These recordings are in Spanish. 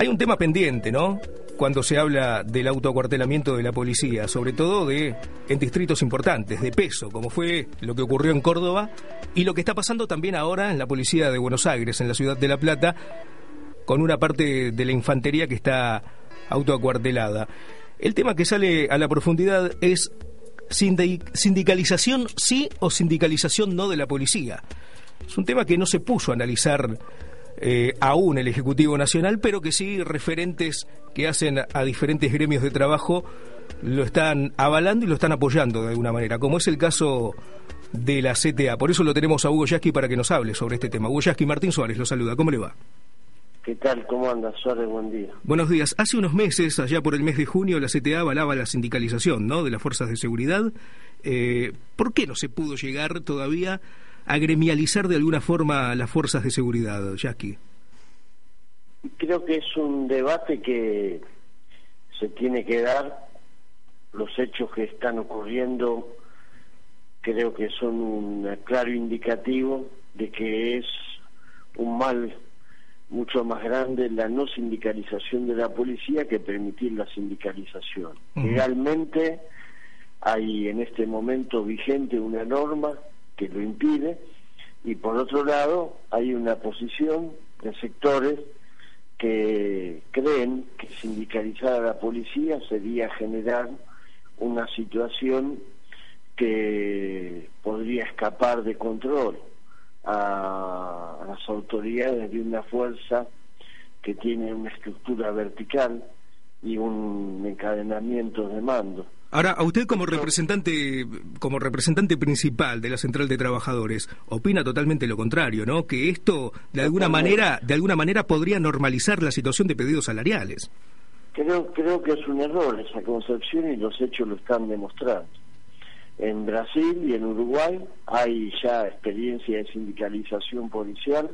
Hay un tema pendiente, ¿no? Cuando se habla del autoacuartelamiento de la policía, sobre todo de en distritos importantes, de peso, como fue lo que ocurrió en Córdoba y lo que está pasando también ahora en la policía de Buenos Aires, en la ciudad de La Plata, con una parte de la infantería que está autoacuartelada. El tema que sale a la profundidad es sindicalización sí o sindicalización no de la policía. Es un tema que no se puso a analizar eh, aún el Ejecutivo Nacional, pero que sí referentes que hacen a diferentes gremios de trabajo lo están avalando y lo están apoyando de alguna manera, como es el caso de la CTA. Por eso lo tenemos a Hugo Yasky para que nos hable sobre este tema. Hugo Yasky, Martín Suárez, lo saluda. ¿Cómo le va? ¿Qué tal? ¿Cómo anda, Suárez? Buen día. Buenos días. Hace unos meses, allá por el mes de junio, la CTA avalaba la sindicalización ¿no? de las fuerzas de seguridad. Eh, ¿Por qué no se pudo llegar todavía a gremializar de alguna forma las fuerzas de seguridad, Jackie? Creo que es un debate que se tiene que dar. Los hechos que están ocurriendo creo que son un claro indicativo de que es un mal mucho más grande la no sindicalización de la policía que permitir la sindicalización. Legalmente hay en este momento vigente una norma que lo impide y por otro lado hay una posición de sectores que creen que sindicalizar a la policía sería generar una situación que podría escapar de control a, las autoridades de una fuerza que tiene una estructura vertical y un encadenamiento de mando. Ahora, a usted como representante, como representante principal de la Central de Trabajadores, opina totalmente lo contrario, ¿no? Que esto de alguna manera, de alguna manera podría normalizar la situación de pedidos salariales. Creo, creo que es un error esa concepción y los hechos lo están demostrando. En Brasil y en Uruguay hay ya experiencia de sindicalización policial,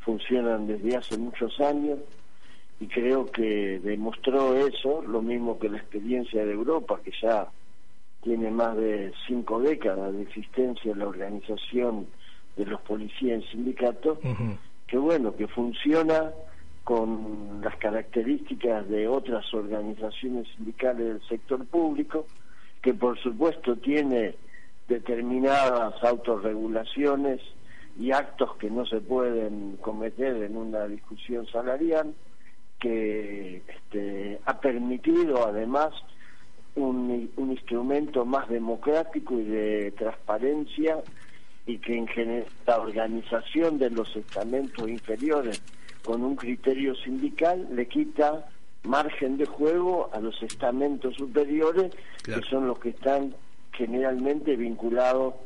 funcionan desde hace muchos años y creo que demostró eso, lo mismo que la experiencia de Europa, que ya tiene más de cinco décadas de existencia en la organización de los policías en sindicatos, que bueno, que funciona con las características de otras organizaciones sindicales del sector público, que por supuesto tiene determinadas autorregulaciones y actos que no se pueden cometer en una discusión salarial, que este, ha permitido además un, un, instrumento más democrático y de transparencia y que en general la organización de los estamentos inferiores con un criterio sindical le quita margen de juego a los estamentos superiores, que son los que están generalmente vinculados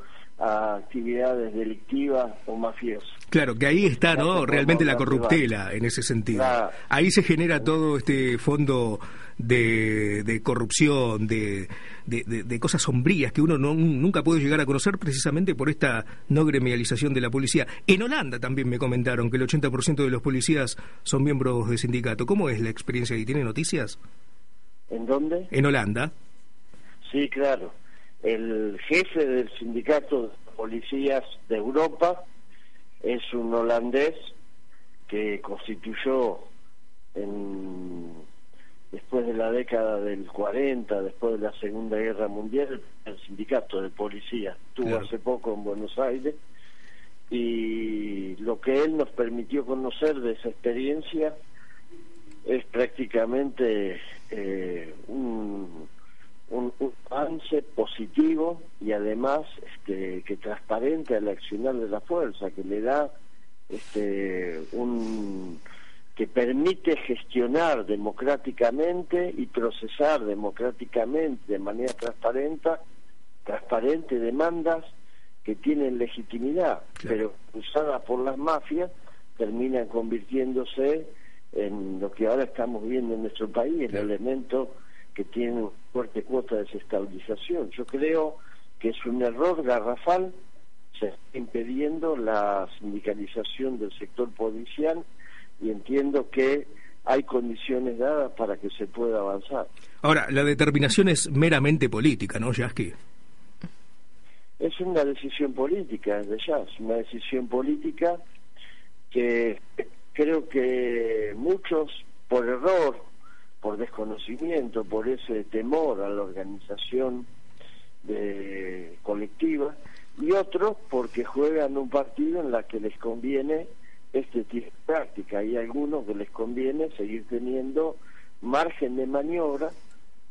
a actividades delictivas o mafiosas. Claro, que ahí está, ¿no? Realmente la corruptela en ese sentido. Ahí se genera todo este fondo de, de corrupción, de, de, cosas sombrías que uno no, nunca puede llegar a conocer precisamente por esta no gremialización de la policía. En Holanda también me comentaron que el 80% de los policías son miembros de sindicato. ¿Cómo es la experiencia ahí? ¿Tiene noticias? ¿En dónde? En Holanda. Sí, claro el jefe del sindicato de policías de Europa es un holandés que constituyó en, después de la década del 40, después de la Segunda Guerra Mundial, el sindicato de policía. Estuvo hace poco en Buenos Aires y lo que él nos permitió conocer de esa experiencia es prácticamente eh, un un, avance positivo y además este, que transparente al accionar de la fuerza, que le da este, un que permite gestionar democráticamente y procesar democráticamente de manera transparente, transparente demandas que tienen legitimidad, pero usadas por las mafias terminan convirtiéndose en lo que ahora estamos viendo en nuestro país, el elemento que tiene fuerte cuota de desestabilización. Yo creo que es un error garrafal, se está impidiendo la sindicalización del sector policial y entiendo que hay condiciones dadas para que se pueda avanzar. Ahora, la determinación es meramente política, ¿no, Yasky? Es una decisión política, desde ya, es una decisión política que creo que muchos por error, por desconocimiento, por ese temor a la organización de colectiva, y otros porque juegan un partido en la que les conviene este tipo de práctica. Hay algunos que les conviene seguir teniendo margen de maniobra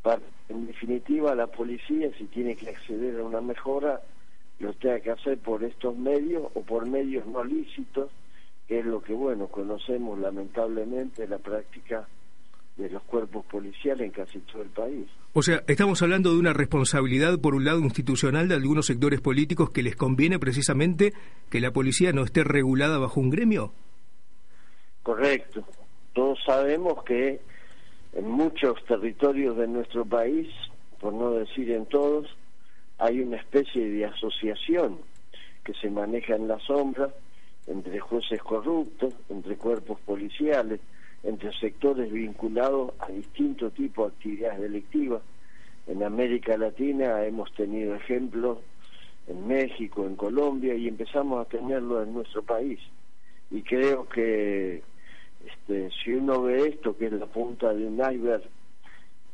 para, en definitiva, la policía, si tiene que acceder a una mejora, lo tenga que hacer por estos medios o por medios no lícitos, que es lo que, bueno, conocemos lamentablemente la práctica de los cuerpos policiales en casi todo el país. O sea, estamos hablando de una responsabilidad, por un lado, institucional de algunos sectores políticos que les conviene precisamente que la policía no esté regulada bajo un gremio. Correcto. Todos sabemos que en muchos territorios de nuestro país, por no decir en todos, hay una especie de asociación que se maneja en la sombra entre jueces corruptos, entre cuerpos policiales, entre sectores vinculados a distintos tipos de actividades delictivas. En América Latina hemos tenido ejemplos en México, en Colombia y empezamos a tenerlo en nuestro país. Y creo que este, si uno ve esto, que es la punta de un iceberg,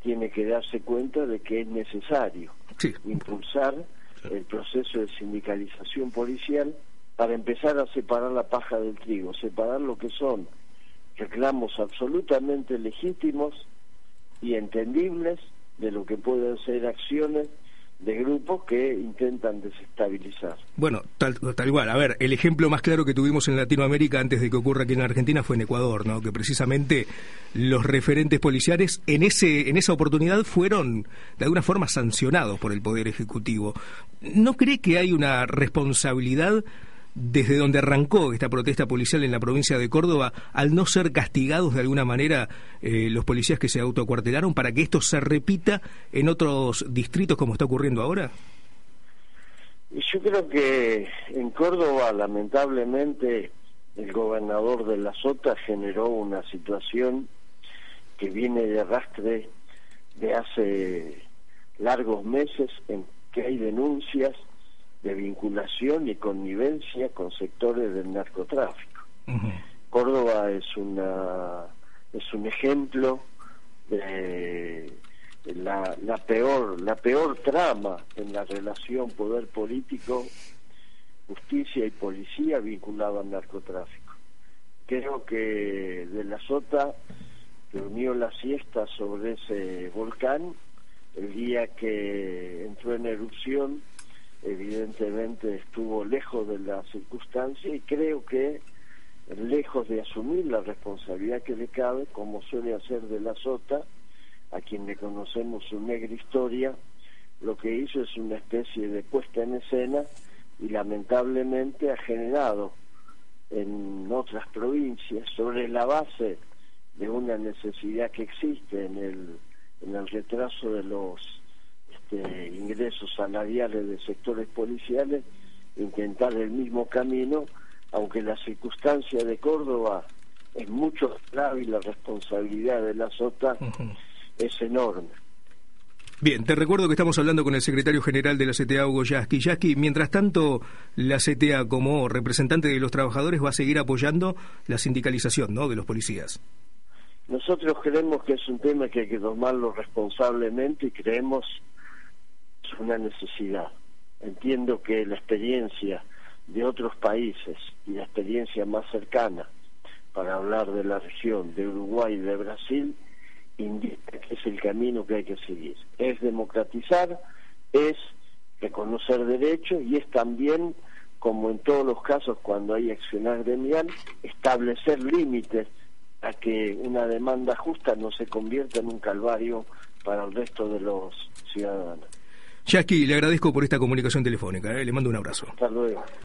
tiene que darse cuenta de que es necesario impulsar el proceso de sindicalización policial para empezar a separar la paja del trigo, separar lo que son reclamos absolutamente legítimos y entendibles de lo que pueden ser acciones de grupos que intentan desestabilizar. Bueno, tal, tal igual. A ver, el ejemplo más claro que tuvimos en Latinoamérica antes de que ocurra aquí en Argentina fue en Ecuador, ¿no? Que precisamente los referentes policiales en ese en esa oportunidad fueron de alguna forma sancionados por el poder ejecutivo. ¿No cree que hay una responsabilidad desde donde arrancó esta protesta policial en la provincia de Córdoba, al no ser castigados de alguna manera eh, los policías que se autocuartelaron, para que esto se repita en otros distritos como está ocurriendo ahora? Yo creo que en Córdoba, lamentablemente, el gobernador de la Sota generó una situación que viene de arrastre de hace largos meses en que hay denuncias de vinculación y connivencia con sectores del narcotráfico. Córdoba es una es un ejemplo de la, la peor la peor trama en la relación poder político justicia y policía vinculado al narcotráfico creo que de la sota durmió la siesta sobre ese volcán el día que entró en erupción evidentemente estuvo lejos de la circunstancia y creo que lejos de asumir la responsabilidad que le cabe, como suele hacer de la Sota, a quien le conocemos su negra historia, lo que hizo es una especie de puesta en escena y lamentablemente ha generado en otras provincias, sobre la base de una necesidad que existe en el, en el retraso de los este, ingresos salariales de sectores policiales, intentar el mismo camino, aunque la circunstancia de Córdoba es mucho grave y la responsabilidad de la SOTA es enorme. Bien, te recuerdo que estamos hablando con el secretario general de la CTA, Hugo Yasky. Yasky, mientras tanto, la CTA como representante de los trabajadores va a seguir apoyando la sindicalización ¿no? de los policías. Nosotros creemos que es un tema que hay que tomarlo responsablemente y creemos una necesidad. Entiendo que la experiencia de otros países y la experiencia más cercana para hablar de la región de Uruguay y de Brasil indica que es el camino que hay que seguir. Es democratizar, es reconocer derechos y es también, como en todos los casos cuando hay accionar gremial, establecer límites a que una demanda justa no se convierta en un calvario para el resto de los ciudadanos. Jackie, le agradezco por esta comunicación telefónica. ¿eh? Le mando un abrazo.